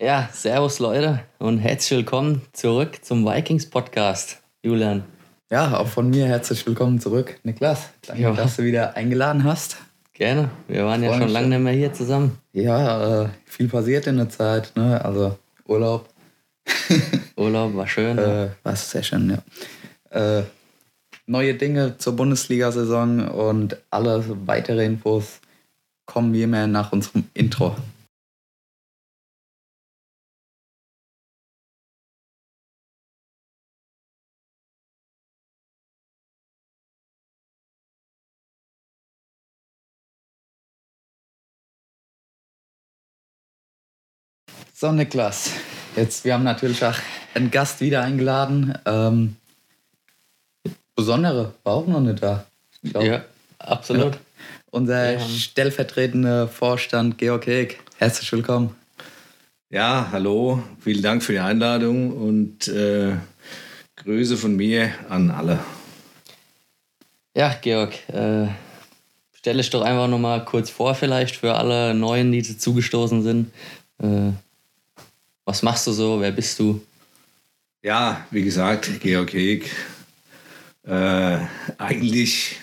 Ja, servus Leute und herzlich willkommen zurück zum Vikings Podcast, Julian. Ja, auch von mir herzlich willkommen zurück, Niklas. Danke, ja. dass du wieder eingeladen hast. Gerne, wir waren ja schon lange nicht mehr hier zusammen. Ja, äh, viel passiert in der Zeit, ne? also Urlaub. Urlaub war schön. äh, war sehr schön, ja. Äh, neue Dinge zur Bundesliga-Saison und alle weitere Infos kommen wie immer nach unserem Intro. So, Niklas, jetzt, wir haben natürlich auch einen Gast wieder eingeladen. Ähm, Besondere war auch noch nicht da. Ja, absolut. Ja. Unser ja. stellvertretender Vorstand Georg Heg. Herzlich willkommen. Ja, hallo, vielen Dank für die Einladung und äh, Grüße von mir an alle. Ja, Georg, äh, stelle ich doch einfach noch mal kurz vor, vielleicht für alle Neuen, die zugestoßen sind. Äh, was machst du so? Wer bist du? Ja, wie gesagt, Georg Heg. Äh, eigentlich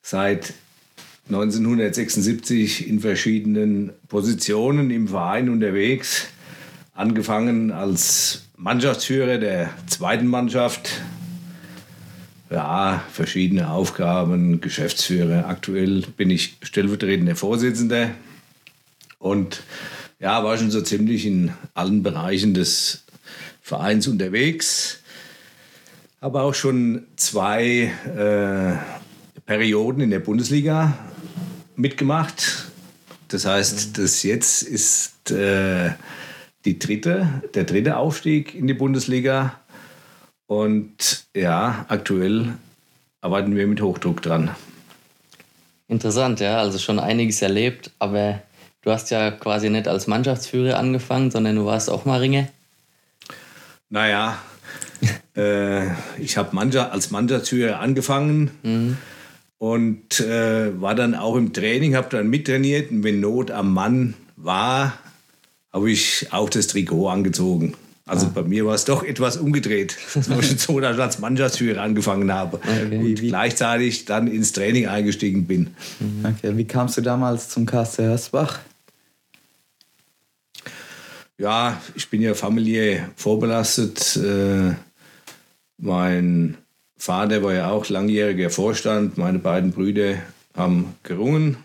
seit 1976 in verschiedenen Positionen im Verein unterwegs. Angefangen als Mannschaftsführer der zweiten Mannschaft. Ja, verschiedene Aufgaben, Geschäftsführer. Aktuell bin ich stellvertretender Vorsitzender und ja, war schon so ziemlich in allen Bereichen des Vereins unterwegs. Habe auch schon zwei äh, Perioden in der Bundesliga mitgemacht. Das heißt, das jetzt ist äh, die dritte, der dritte Aufstieg in die Bundesliga. Und ja, aktuell arbeiten wir mit Hochdruck dran. Interessant, ja, also schon einiges erlebt, aber Du hast ja quasi nicht als Mannschaftsführer angefangen, sondern du warst auch mal Ringe. Naja, äh, ich habe Mannschaft, als Mannschaftsführer angefangen mhm. und äh, war dann auch im Training, habe dann mittrainiert und wenn Not am Mann war, habe ich auch das Trikot angezogen. Also ah. bei mir war es doch etwas umgedreht, dass ich so als Mannschaftsführer angefangen habe okay. und wie, gleichzeitig dann ins Training eingestiegen bin. Mhm. Okay. Wie kamst du damals zum KC Hersbach? Ja, ich bin ja familiär vorbelastet. Äh, mein Vater war ja auch langjähriger Vorstand. Meine beiden Brüder haben gerungen.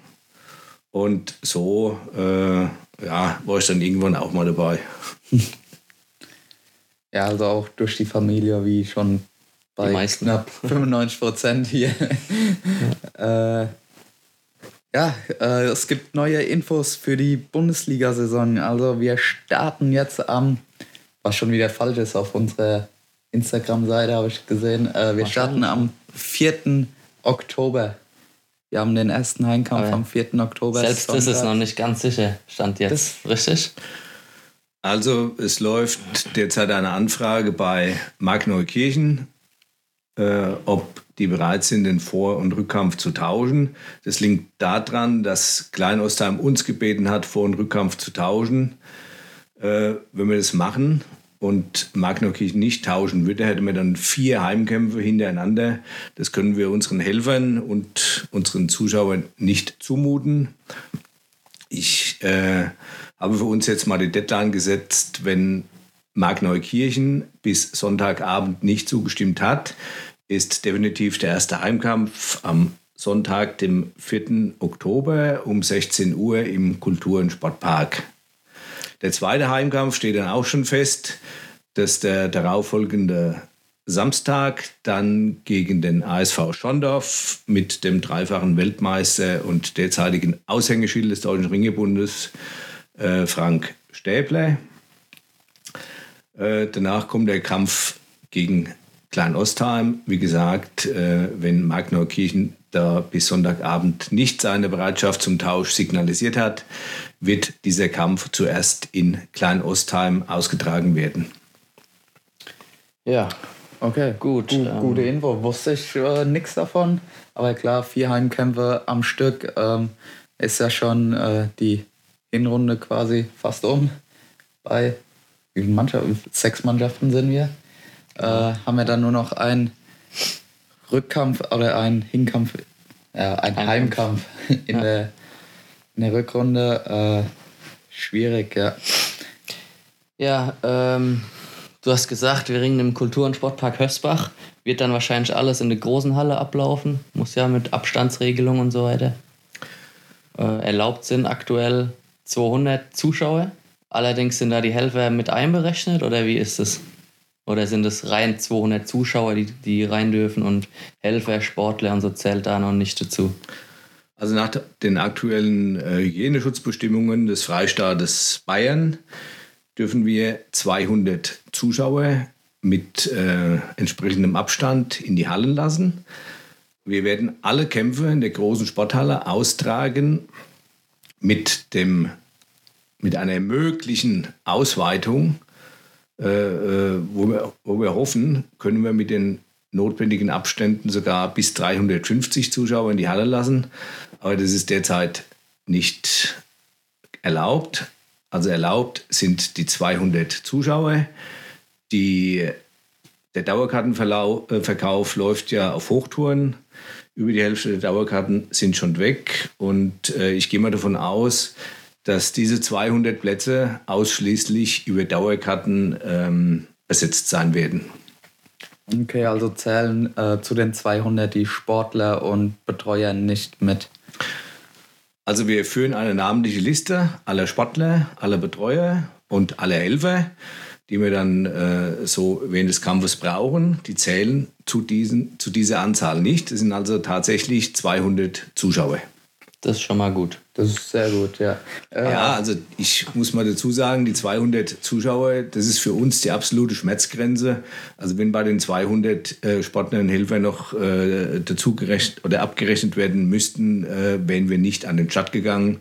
Und so äh, ja, war ich dann irgendwann auch mal dabei. Ja, also auch durch die Familie, wie schon bei knapp 95 Prozent hier. ja, äh, ja äh, es gibt neue Infos für die Bundesliga-Saison. Also wir starten jetzt am, was schon wieder falsch ist auf unserer Instagram-Seite, habe ich gesehen. Äh, wir starten am 4. Oktober. Wir haben den ersten Heimkampf am 4. Oktober. Selbst Sonntag. das ist noch nicht ganz sicher, stand jetzt. Das, richtig? Also es läuft derzeit eine Anfrage bei Markneukirchen, äh, ob die bereit sind, den Vor- und Rückkampf zu tauschen. Das liegt daran, dass Kleinostheim uns gebeten hat, Vor- und Rückkampf zu tauschen. Äh, wenn wir das machen und Markneukirchen nicht tauschen würde, hätten wir dann vier Heimkämpfe hintereinander. Das können wir unseren Helfern und unseren Zuschauern nicht zumuten. Ich äh, habe für uns jetzt mal die Deadline gesetzt, wenn Markneukirchen bis Sonntagabend nicht zugestimmt hat, ist definitiv der erste Heimkampf am Sonntag, dem 4. Oktober um 16 Uhr im Kultur- und Sportpark. Der zweite Heimkampf steht dann auch schon fest, dass der darauffolgende Samstag dann gegen den ASV Schondorf mit dem dreifachen Weltmeister und derzeitigen Aushängeschild des Deutschen Ringebundes äh, Frank Stäbler. Äh, danach kommt der Kampf gegen Klein-Ostheim. Wie gesagt, äh, wenn Magneukirchen da bis Sonntagabend nicht seine Bereitschaft zum Tausch signalisiert hat, wird dieser Kampf zuerst in Klein-Ostheim ausgetragen werden. Ja, okay, gut. Gut ähm, gute Info. Wusste ich äh, nichts davon. Aber klar, vier Heimkämpfe am Stück ähm, ist ja schon äh, die Hinrunde quasi fast um. bei Mannschaften? Sechs Mannschaften sind wir. Äh, haben wir dann nur noch einen Rückkampf oder einen Hinkampf, ja, einen Heimkampf in, ja. der, in der Rückrunde. Äh, schwierig, ja. Ja, ähm, du hast gesagt, wir ringen im Kultur- und Sportpark Hösbach. Wird dann wahrscheinlich alles in der großen Halle ablaufen. Muss ja mit Abstandsregelung und so weiter. Äh, erlaubt sind aktuell 200 Zuschauer. Allerdings sind da die Helfer mit einberechnet oder wie ist es? Oder sind es rein 200 Zuschauer, die, die rein dürfen und Helfer, Sportler und so zählt da noch nicht dazu? Also nach den aktuellen äh, Hygieneschutzbestimmungen des Freistaates Bayern dürfen wir 200 Zuschauer mit äh, entsprechendem Abstand in die Hallen lassen. Wir werden alle Kämpfe in der großen Sporthalle austragen mit dem mit einer möglichen Ausweitung, äh, äh, wo, wir, wo wir hoffen, können wir mit den notwendigen Abständen sogar bis 350 Zuschauer in die Halle lassen. Aber das ist derzeit nicht erlaubt. Also erlaubt sind die 200 Zuschauer. Die, der Dauerkartenverkauf äh, läuft ja auf Hochtouren. Über die Hälfte der Dauerkarten sind schon weg. Und äh, ich gehe mal davon aus, dass diese 200 Plätze ausschließlich über Dauerkarten ähm, besetzt sein werden. Okay, also zählen äh, zu den 200 die Sportler und Betreuer nicht mit. Also wir führen eine namentliche Liste aller Sportler, aller Betreuer und aller Helfer, die wir dann äh, so während des Kampfes brauchen. Die zählen zu, diesen, zu dieser Anzahl nicht. Es sind also tatsächlich 200 Zuschauer. Das ist schon mal gut. Das ist sehr gut, ja. Äh, ja, also ich muss mal dazu sagen, die 200 Zuschauer, das ist für uns die absolute Schmerzgrenze. Also wenn bei den 200 äh, Sportlern und Helfern noch äh, dazu gerechnet oder abgerechnet werden müssten, äh, wären wir nicht an den Start gegangen,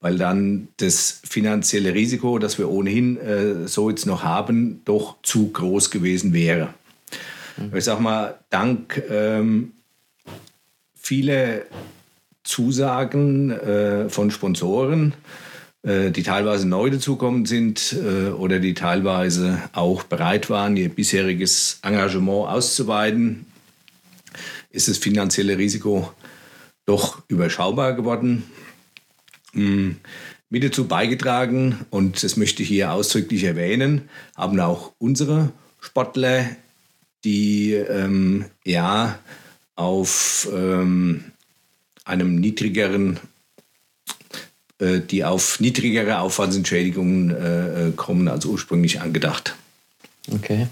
weil dann das finanzielle Risiko, das wir ohnehin äh, so jetzt noch haben, doch zu groß gewesen wäre. Mhm. Ich sag mal, dank ähm, vieler Zusagen äh, von Sponsoren, äh, die teilweise neu dazukommen sind äh, oder die teilweise auch bereit waren, ihr bisheriges Engagement auszuweiten, ist das finanzielle Risiko doch überschaubar geworden. Mhm. Mit dazu beigetragen, und das möchte ich hier ausdrücklich erwähnen, haben auch unsere Sportler, die ähm, ja auf ähm, einem niedrigeren, äh, die auf niedrigere Aufwandsentschädigungen äh, äh, kommen als ursprünglich angedacht. Okay.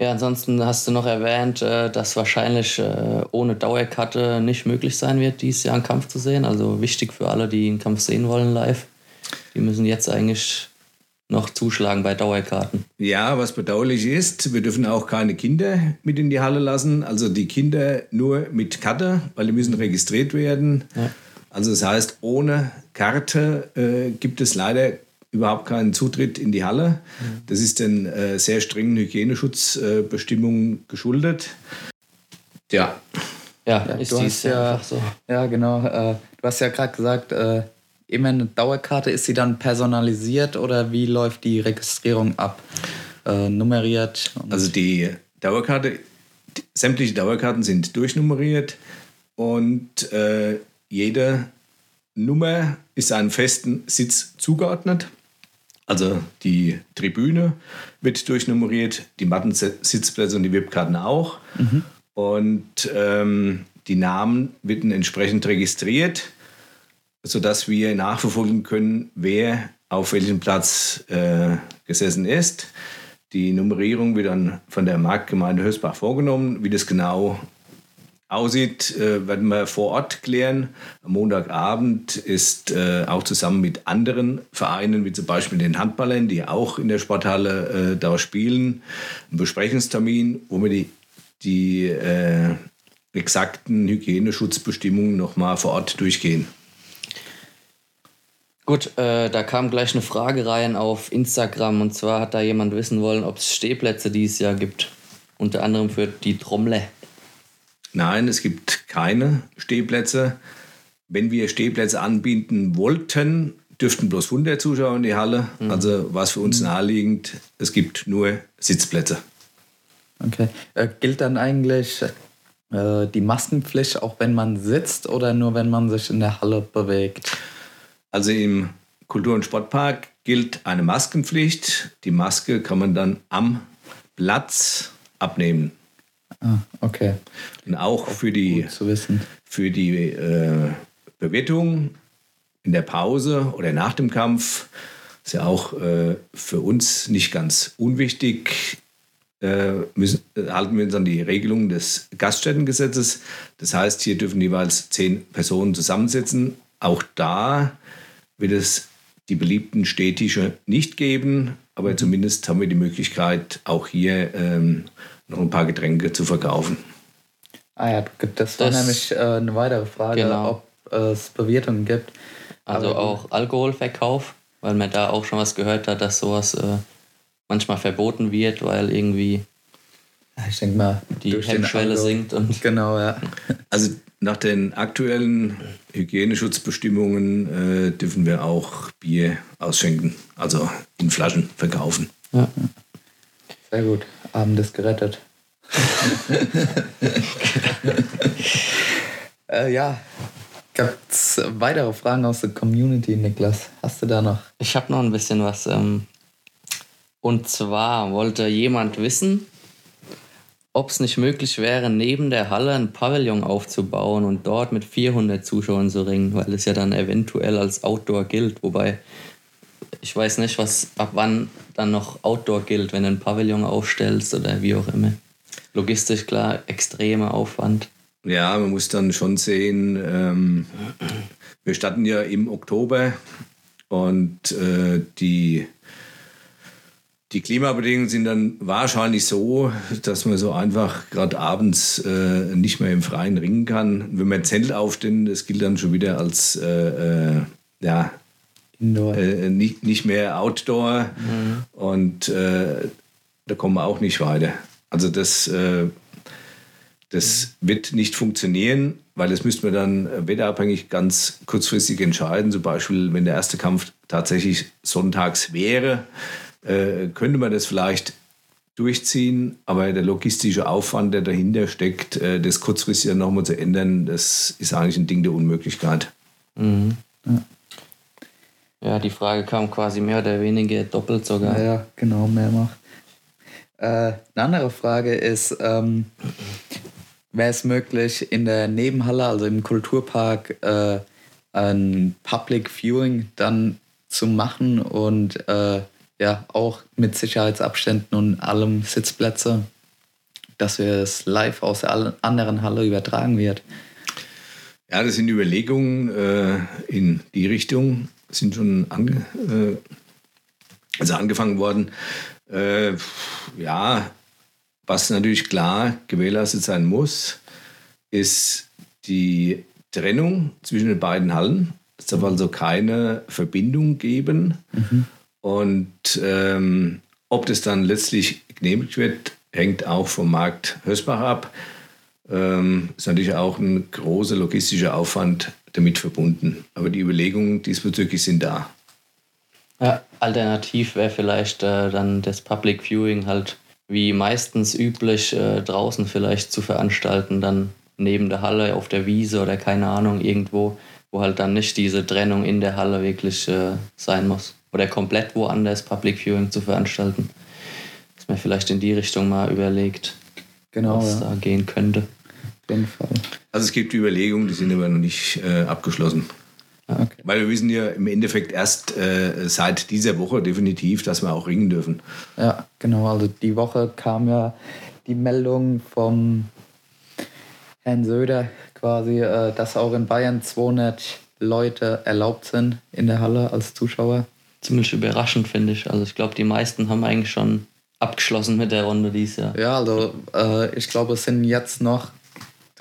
Ja, ansonsten hast du noch erwähnt, äh, dass wahrscheinlich äh, ohne Dauerkarte nicht möglich sein wird, dieses Jahr einen Kampf zu sehen. Also wichtig für alle, die einen Kampf sehen wollen live. Die müssen jetzt eigentlich noch zuschlagen bei Dauerkarten. Ja, was bedauerlich ist, wir dürfen auch keine Kinder mit in die Halle lassen. Also die Kinder nur mit Karte, weil die müssen registriert werden. Ja. Also das heißt, ohne Karte äh, gibt es leider überhaupt keinen Zutritt in die Halle. Das ist den äh, sehr strengen Hygieneschutzbestimmungen äh, geschuldet. Ja. Ja, ja ist dies ja, so. Ja, genau. Äh, du hast ja gerade gesagt, äh, immer eine Dauerkarte? Ist sie dann personalisiert oder wie läuft die Registrierung ab? Äh, nummeriert? Also die Dauerkarte, die, sämtliche Dauerkarten sind durchnummeriert und äh, jede Nummer ist einem festen Sitz zugeordnet. Also die Tribüne wird durchnummeriert, die Mattensitzplätze und die VIP-Karten auch. Mhm. Und ähm, die Namen werden entsprechend registriert sodass wir nachverfolgen können, wer auf welchem Platz äh, gesessen ist. Die Nummerierung wird dann von der Marktgemeinde Hösbach vorgenommen. Wie das genau aussieht, äh, werden wir vor Ort klären. Am Montagabend ist äh, auch zusammen mit anderen Vereinen, wie zum Beispiel den Handballern, die auch in der Sporthalle äh, da spielen, ein Besprechungstermin, wo wir die, die äh, exakten Hygieneschutzbestimmungen nochmal vor Ort durchgehen. Gut, äh, da kam gleich eine Frage rein auf Instagram und zwar hat da jemand wissen wollen, ob es Stehplätze dieses Jahr gibt. Unter anderem für die Trommle. Nein, es gibt keine Stehplätze. Wenn wir Stehplätze anbieten wollten, dürften bloß 100 Zuschauer in die Halle. Mhm. Also was für uns mhm. naheliegend, es gibt nur Sitzplätze. Okay. Äh, gilt dann eigentlich äh, die Maskenpflicht auch wenn man sitzt oder nur wenn man sich in der Halle bewegt? Also im Kultur- und Sportpark gilt eine Maskenpflicht. Die Maske kann man dann am Platz abnehmen. Ah, okay. Und auch für die, für die äh, Bewirtung in der Pause oder nach dem Kampf ist ja auch äh, für uns nicht ganz unwichtig. Äh, müssen, halten wir uns an die Regelungen des Gaststättengesetzes. Das heißt, hier dürfen jeweils zehn Personen zusammensitzen. Auch da wird es die beliebten Stehtische nicht geben, aber mhm. zumindest haben wir die Möglichkeit, auch hier ähm, noch ein paar Getränke zu verkaufen. Ah ja, das war das, nämlich äh, eine weitere Frage, genau. ob es Bewirtungen gibt. Also aber, auch Alkoholverkauf, weil man da auch schon was gehört hat, dass sowas äh, manchmal verboten wird, weil irgendwie ich denke mal, die Hemmschwelle sinkt. Und genau, ja. Also nach den aktuellen Hygieneschutzbestimmungen äh, dürfen wir auch Bier ausschenken, also in Flaschen verkaufen. Ja. Sehr gut. Abend ist gerettet. äh, ja. Es weitere Fragen aus der Community, Niklas? Hast du da noch? Ich habe noch ein bisschen was. Ähm, und zwar wollte jemand wissen, ob es nicht möglich wäre, neben der Halle ein Pavillon aufzubauen und dort mit 400 Zuschauern zu ringen, weil es ja dann eventuell als Outdoor gilt. Wobei ich weiß nicht, was ab wann dann noch Outdoor gilt, wenn du ein Pavillon aufstellst oder wie auch immer. Logistisch klar, extremer Aufwand. Ja, man muss dann schon sehen, ähm, wir starten ja im Oktober und äh, die die Klimabedingungen sind dann wahrscheinlich so, dass man so einfach gerade abends äh, nicht mehr im Freien ringen kann. Wenn man Zelt aufstellt, das gilt dann schon wieder als äh, äh, ja, äh, nicht, nicht mehr Outdoor. Mhm. Und äh, da kommen wir auch nicht weiter. Also das, äh, das wird nicht funktionieren, weil das müssten wir dann wetterabhängig ganz kurzfristig entscheiden. Zum Beispiel, wenn der erste Kampf tatsächlich sonntags wäre, äh, könnte man das vielleicht durchziehen, aber der logistische Aufwand, der dahinter steckt, äh, das kurzfristig dann nochmal zu ändern, das ist eigentlich ein Ding der Unmöglichkeit. Mhm. Ja. Ja. die Frage kam quasi mehr oder weniger doppelt sogar. Ja, genau, mehrmals. Äh, eine andere Frage ist, ähm, wäre es möglich, in der Nebenhalle, also im Kulturpark, äh, ein Public Viewing dann zu machen und äh, ja auch mit Sicherheitsabständen und allem Sitzplätze, dass wir es live aus der anderen Halle übertragen wird. Ja, das sind Überlegungen äh, in die Richtung, sind schon ange, äh, also angefangen worden. Äh, ja, was natürlich klar gewährleistet sein muss, ist die Trennung zwischen den beiden Hallen. Es darf also keine Verbindung geben. Mhm. Und ähm, ob das dann letztlich genehmigt wird, hängt auch vom Markt Hösbach ab. Ähm, ist natürlich auch ein großer logistischer Aufwand damit verbunden. Aber die Überlegungen diesbezüglich sind da. Ja, alternativ wäre vielleicht äh, dann das Public Viewing halt wie meistens üblich äh, draußen vielleicht zu veranstalten, dann neben der Halle auf der Wiese oder keine Ahnung irgendwo, wo halt dann nicht diese Trennung in der Halle wirklich äh, sein muss oder komplett woanders Public Viewing zu veranstalten. Dass man vielleicht in die Richtung mal überlegt, genau, was ja. da gehen könnte. Jeden Fall. Also es gibt Überlegungen, die sind aber noch nicht äh, abgeschlossen. Ah, okay. Weil wir wissen ja im Endeffekt erst äh, seit dieser Woche definitiv, dass wir auch ringen dürfen. Ja, genau. Also die Woche kam ja die Meldung vom Herrn Söder quasi, äh, dass auch in Bayern 200 Leute erlaubt sind in der Halle als Zuschauer ziemlich überraschend, finde ich. Also ich glaube, die meisten haben eigentlich schon abgeschlossen mit der Runde dieses Jahr. Ja, also äh, ich glaube, es sind jetzt noch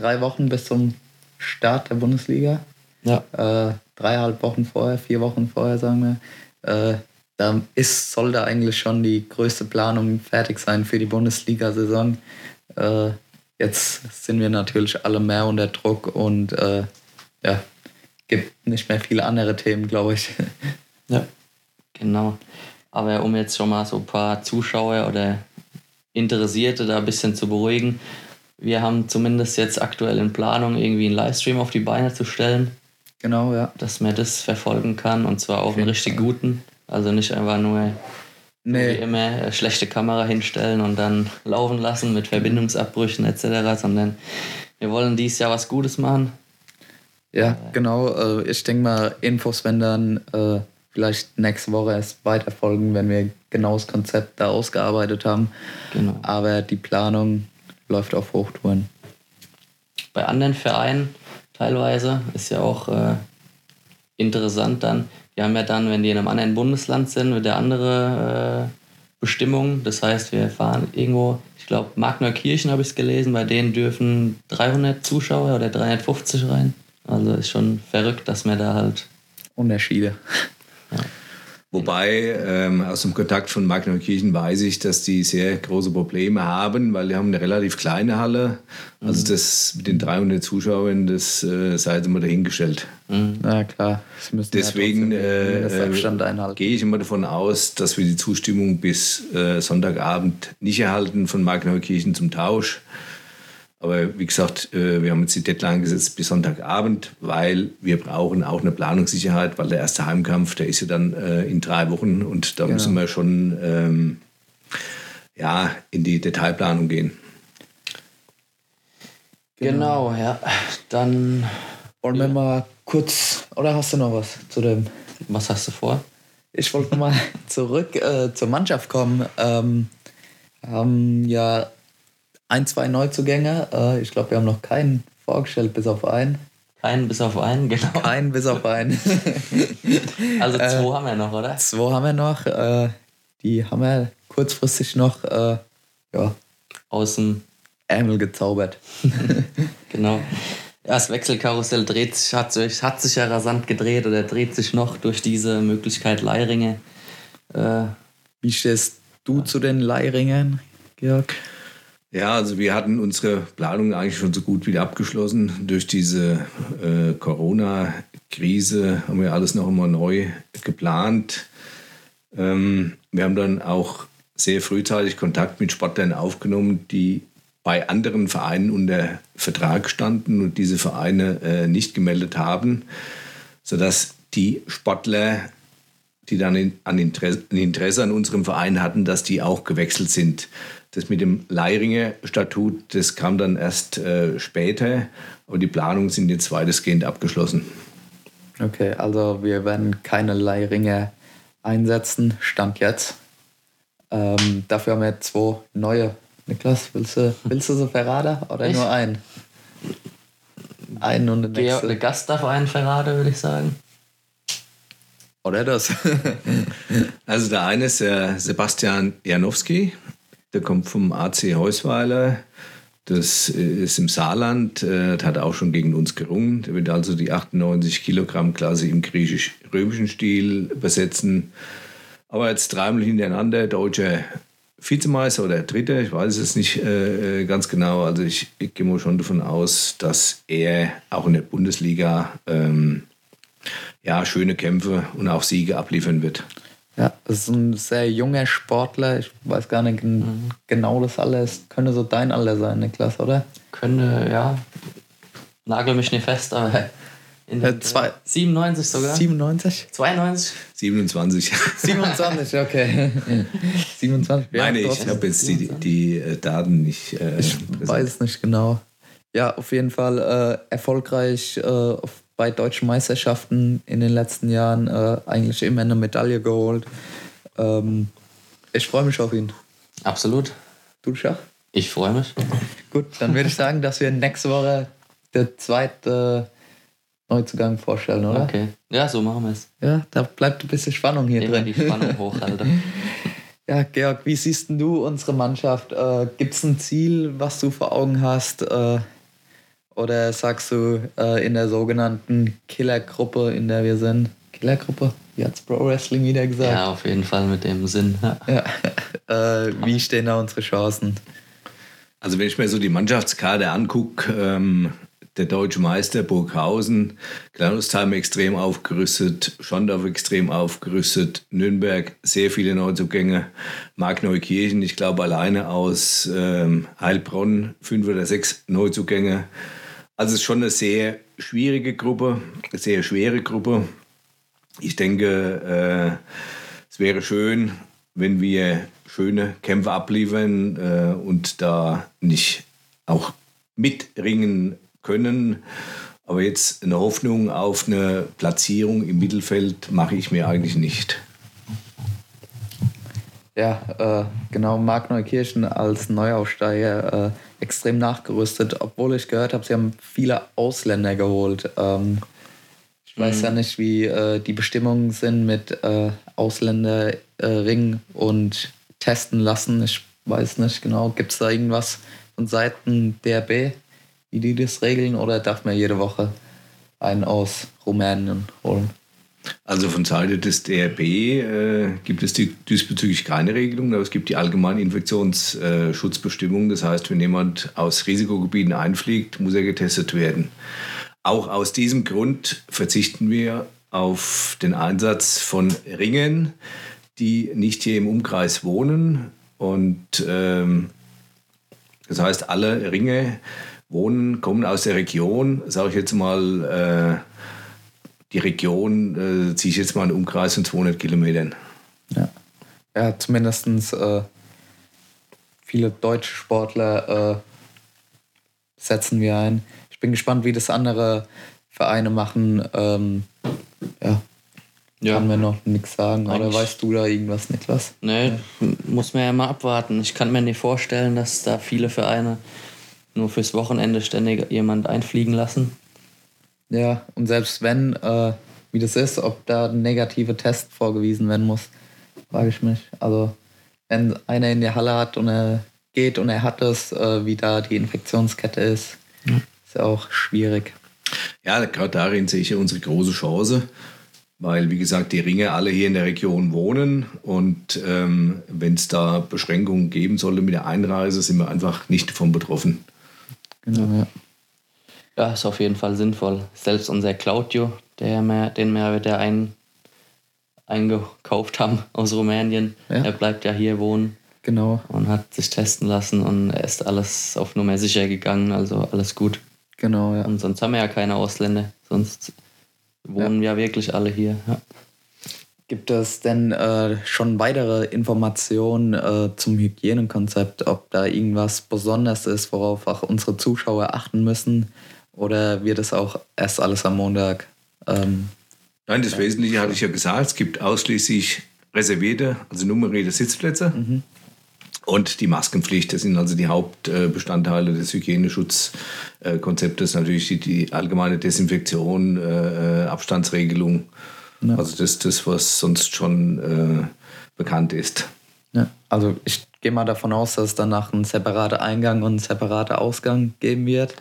drei Wochen bis zum Start der Bundesliga. Ja. Äh, dreieinhalb Wochen vorher, vier Wochen vorher, sagen wir. Äh, da ist, sollte eigentlich schon die größte Planung fertig sein für die Bundesliga-Saison. Äh, jetzt sind wir natürlich alle mehr unter Druck und äh, ja, gibt nicht mehr viele andere Themen, glaube ich. Ja, genau. Aber um jetzt schon mal so ein paar Zuschauer oder Interessierte da ein bisschen zu beruhigen, wir haben zumindest jetzt aktuell in Planung, irgendwie einen Livestream auf die Beine zu stellen. Genau, ja. Dass man das verfolgen kann und zwar auch einen richtig guten. Also nicht einfach nur nee. wie immer eine schlechte Kamera hinstellen und dann laufen lassen mit Verbindungsabbrüchen etc., sondern wir wollen dieses Jahr was Gutes machen. Ja, genau. Äh, ich denke mal, Infos werden dann äh, vielleicht nächste Woche erst weiterfolgen, wenn wir genau das Konzept da ausgearbeitet haben. Genau. Aber die Planung läuft auf Hochtouren. Bei anderen Vereinen teilweise ist ja auch äh, interessant dann. Die haben ja dann, wenn die in einem anderen Bundesland sind, wieder andere äh, Bestimmungen. Das heißt, wir fahren irgendwo, ich glaube, Magneukirchen habe ich es gelesen, bei denen dürfen 300 Zuschauer oder 350 rein. Also ist schon verrückt, dass wir da halt. Unterschiede. Ja. Wobei ähm, aus dem Kontakt von Magneukirchen weiß ich, dass die sehr große Probleme haben, weil die haben eine relativ kleine Halle. Also mhm. das mit den 300 Zuschauern, das äh, sei jetzt mal dahingestellt. Mhm. Na klar. Deswegen äh, äh, gehe ich immer davon aus, dass wir die Zustimmung bis äh, Sonntagabend nicht erhalten von Magneukirchen zum Tausch. Aber wie gesagt, äh, wir haben jetzt die Deadline gesetzt bis Sonntagabend, weil wir brauchen auch eine Planungssicherheit, weil der erste Heimkampf, der ist ja dann äh, in drei Wochen und da genau. müssen wir schon ähm, ja, in die Detailplanung gehen. Genau, ja. Dann wollen wir mal kurz, oder hast du noch was zu dem? Was hast du vor? Ich wollte mal zurück äh, zur Mannschaft kommen. Ähm, haben ja ein, zwei Neuzugänge. Äh, ich glaube, wir haben noch keinen vorgestellt, bis auf einen. Keinen bis auf einen, genau. Keinen bis auf einen. also zwei äh, haben wir noch, oder? Zwei haben wir noch. Äh, die haben wir kurzfristig noch äh, ja, aus dem Ärmel gezaubert. genau. Ja, das Wechselkarussell dreht sich, hat, sich, hat sich ja rasant gedreht oder dreht sich noch durch diese Möglichkeit Leiringe. Äh, Wie stehst du zu den Leiringen, Georg? Ja, also wir hatten unsere Planung eigentlich schon so gut wie abgeschlossen. Durch diese äh, Corona-Krise haben wir alles noch einmal neu geplant. Ähm, wir haben dann auch sehr frühzeitig Kontakt mit Sportlern aufgenommen, die bei anderen Vereinen unter Vertrag standen und diese Vereine äh, nicht gemeldet haben, sodass die Sportler, die dann in, an Interesse, ein Interesse an unserem Verein hatten, dass die auch gewechselt sind. Das mit dem Leiringer Statut, das kam dann erst äh, später, aber die Planungen sind jetzt weitestgehend abgeschlossen. Okay, also wir werden keine Leiringer einsetzen, Stand jetzt. Ähm, dafür haben wir zwei neue. Niklas, willst du, willst du so verraten oder ich? nur einen? Einen und den nächsten. Der Gast darf einen verraten, würde ich sagen. Oder das? also der eine ist der Sebastian Janowski, der kommt vom AC Heusweiler. Das ist im Saarland, äh, hat auch schon gegen uns gerungen. Der wird also die 98 Kilogramm Klasse im griechisch-römischen Stil besetzen. Aber jetzt dreimal hintereinander deutscher Vizemeister oder Dritter, ich weiß es nicht äh, äh, ganz genau. Also ich, ich, gehe mal schon davon aus, dass er auch in der Bundesliga ähm, ja, schöne Kämpfe und auch Siege abliefern wird. Ja, das ist ein sehr junger Sportler. Ich weiß gar nicht mhm. genau das alles. Könnte so dein Alter sein, Niklas, oder? Könnte, ja. Nagel mich nicht fest, aber in äh, zwei, 97 sogar. 97? 92? 27. 27, okay. 27. Ja, Meine ich, habe jetzt die, die äh, Daten nicht. Äh, ich weiß es nicht genau. Ja, auf jeden Fall äh, erfolgreich äh, auf bei deutschen Meisterschaften in den letzten Jahren äh, eigentlich immer eine Medaille geholt. Ähm, ich freue mich auf ihn. Absolut. Du, Schach? Ich freue mich. Gut, dann würde ich sagen, dass wir nächste Woche der zweite Neuzugang vorstellen, oder? Okay. Ja, so machen wir es. Ja, da bleibt ein bisschen Spannung hier Immer drin. die Spannung hochhalten. ja, Georg, wie siehst du unsere Mannschaft? Äh, Gibt es ein Ziel, was du vor Augen hast? Äh, oder sagst du äh, in der sogenannten Killergruppe, in der wir sind? Killergruppe? Wie hat Pro Wrestling wieder gesagt? Ja, auf jeden Fall mit dem Sinn. Ja. ja. Äh, wie stehen da unsere Chancen? Also wenn ich mir so die Mannschaftskarte angucke, ähm, der deutsche Meister Burghausen, Kleinustheim extrem aufgerüstet, Schondorf extrem aufgerüstet, Nürnberg sehr viele Neuzugänge, Markneukirchen, ich glaube alleine aus ähm, Heilbronn fünf oder sechs Neuzugänge. Also es ist schon eine sehr schwierige Gruppe, eine sehr schwere Gruppe. Ich denke, äh, es wäre schön, wenn wir schöne Kämpfe abliefern äh, und da nicht auch mitringen können. Aber jetzt eine Hoffnung auf eine Platzierung im Mittelfeld mache ich mir eigentlich nicht. Ja, äh, genau, Mark Neukirchen als Neuaufsteiger äh, extrem nachgerüstet, obwohl ich gehört habe, sie haben viele Ausländer geholt. Ähm, ich weiß mhm. ja nicht, wie äh, die Bestimmungen sind mit äh, Ausländerring und testen lassen. Ich weiß nicht genau, gibt es da irgendwas von Seiten DRB, wie die das regeln, oder darf man jede Woche einen aus Rumänien holen? Also von Seite des DRB äh, gibt es die, diesbezüglich keine Regelung, aber es gibt die allgemeinen Infektionsschutzbestimmungen. Das heißt, wenn jemand aus Risikogebieten einfliegt, muss er getestet werden. Auch aus diesem Grund verzichten wir auf den Einsatz von Ringen, die nicht hier im Umkreis wohnen. Und ähm, das heißt, alle Ringe wohnen, kommen aus der Region, sage ich jetzt mal, äh, die Region äh, ziehe ich jetzt mal einen Umkreis von 200 Kilometern. Ja, ja zumindest äh, viele deutsche Sportler äh, setzen wir ein. Ich bin gespannt, wie das andere Vereine machen. Ähm, ja, ja. Kann mir noch nichts sagen. Eigentlich Oder weißt du da irgendwas, Niklas? Nee, ja. muss man ja mal abwarten. Ich kann mir nicht vorstellen, dass da viele Vereine nur fürs Wochenende ständig jemand einfliegen lassen. Ja, und selbst wenn, äh, wie das ist, ob da ein negativer Test vorgewiesen werden muss, frage ich mich. Also, wenn einer in der Halle hat und er geht und er hat es, äh, wie da die Infektionskette ist, ja. ist ja auch schwierig. Ja, gerade darin sehe ich ja unsere große Chance weil, wie gesagt, die Ringe alle hier in der Region wohnen und ähm, wenn es da Beschränkungen geben sollte mit der Einreise, sind wir einfach nicht davon betroffen. Genau, ja. Ja, ist auf jeden Fall sinnvoll. Selbst unser Claudio, der mehr, den wir der ein, eingekauft haben aus Rumänien, ja. er bleibt ja hier wohnen. Genau. Und hat sich testen lassen und er ist alles auf Nummer sicher gegangen, also alles gut. Genau, ja. Und sonst haben wir ja keine Ausländer. Sonst wohnen ja, ja wirklich alle hier. Ja. Gibt es denn äh, schon weitere Informationen äh, zum Hygienekonzept, ob da irgendwas Besonderes ist, worauf auch unsere Zuschauer achten müssen? Oder wird es auch erst alles am Montag? Ähm, Nein, das Wesentliche hatte ich ja gesagt. Es gibt ausschließlich reservierte, also nummerierte Sitzplätze. Mhm. Und die Maskenpflicht, das sind also die Hauptbestandteile des Hygieneschutzkonzeptes. Natürlich die, die allgemeine Desinfektion, äh, Abstandsregelung. Ja. Also das, das, was sonst schon äh, bekannt ist. Ja. Also ich gehe mal davon aus, dass es danach einen separaten Eingang und einen separaten Ausgang geben wird.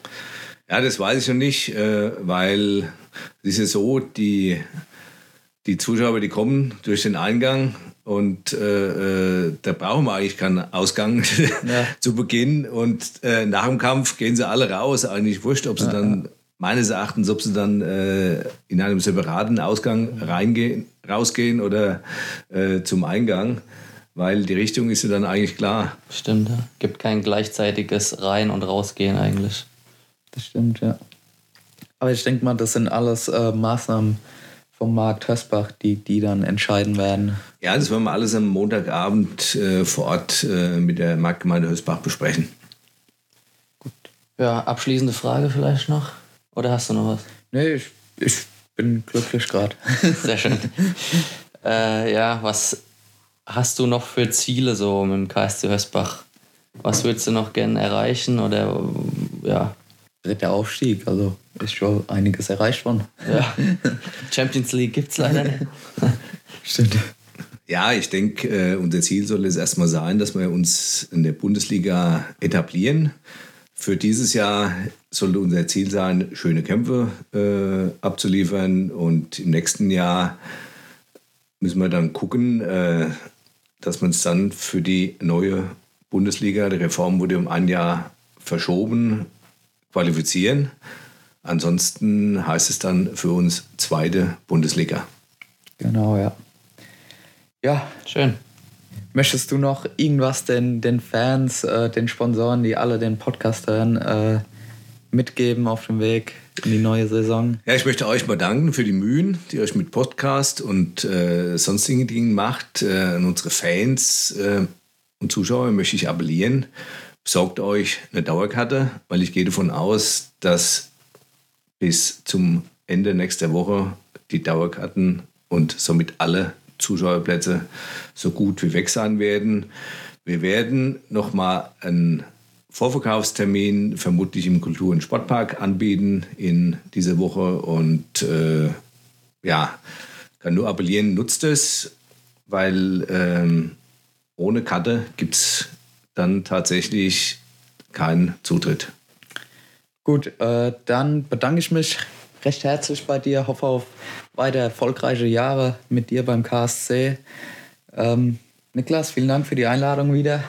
Ja, das weiß ich noch nicht, äh, weil es ist ja so, die, die Zuschauer, die kommen durch den Eingang und äh, äh, da brauchen wir eigentlich keinen Ausgang ja. zu Beginn. Und äh, nach dem Kampf gehen sie alle raus. Eigentlich wurscht, ob sie ja, dann, ja. meines Erachtens, ob sie dann äh, in einem separaten Ausgang reingehen, rausgehen oder äh, zum Eingang. Weil die Richtung ist ja dann eigentlich klar. Stimmt, ja. Gibt kein gleichzeitiges Rein- und Rausgehen eigentlich. Das stimmt, ja. Aber ich denke mal, das sind alles äh, Maßnahmen, vom Markt Hösbach, die, die dann entscheiden werden. Ja, das werden wir alles am Montagabend äh, vor Ort äh, mit der Marktgemeinde Hösbach besprechen. Gut. Ja, abschließende Frage vielleicht noch? Oder hast du noch was? Nee, ich, ich bin glücklich gerade. Sehr schön. äh, ja, was hast du noch für Ziele so mit dem KSC Hösbach? Was würdest du noch gerne erreichen oder ja? Dritter Aufstieg, also ist schon einiges erreicht worden. Ja. Champions League gibt es leider nicht. Stimmt. Ja, ich denke, äh, unser Ziel soll es erstmal sein, dass wir uns in der Bundesliga etablieren. Für dieses Jahr sollte unser Ziel sein, schöne Kämpfe äh, abzuliefern. Und im nächsten Jahr müssen wir dann gucken, äh, dass wir uns dann für die neue Bundesliga, die Reform wurde um ein Jahr verschoben, qualifizieren. Ansonsten heißt es dann für uns zweite Bundesliga. Genau, ja. Ja. Schön. Möchtest du noch irgendwas den, den Fans, äh, den Sponsoren, die alle den Podcast hören, äh, mitgeben auf dem Weg in die neue Saison? Ja, ich möchte euch mal danken für die Mühen, die ihr euch mit Podcast und äh, sonstigen Dingen macht. Äh, an unsere Fans äh, und Zuschauer möchte ich appellieren, besorgt euch eine Dauerkarte, weil ich gehe davon aus, dass bis zum Ende nächster Woche die Dauerkarten und somit alle Zuschauerplätze so gut wie weg sein werden. Wir werden nochmal einen Vorverkaufstermin vermutlich im Kultur- und Sportpark anbieten in dieser Woche und äh, ja, kann nur appellieren, nutzt es, weil ähm, ohne Karte gibt es dann tatsächlich keinen Zutritt. Gut, äh, dann bedanke ich mich recht herzlich bei dir, hoffe auf weitere erfolgreiche Jahre mit dir beim KSC. Ähm, Niklas, vielen Dank für die Einladung wieder.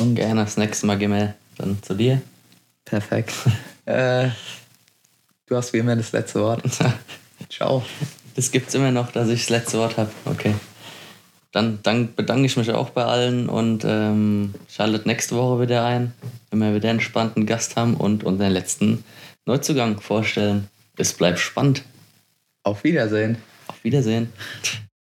Und Gerne, das nächste Mal gehen wir dann zu dir. Perfekt. äh, du hast wie immer das letzte Wort. Ciao. Das gibt es immer noch, dass ich das letzte Wort habe. Okay. Dann, dann, bedanke ich mich auch bei allen und ähm, schaltet nächste Woche wieder ein, wenn wir wieder einen spannenden Gast haben und unseren letzten Neuzugang vorstellen. Es bleibt spannend. Auf Wiedersehen. Auf Wiedersehen.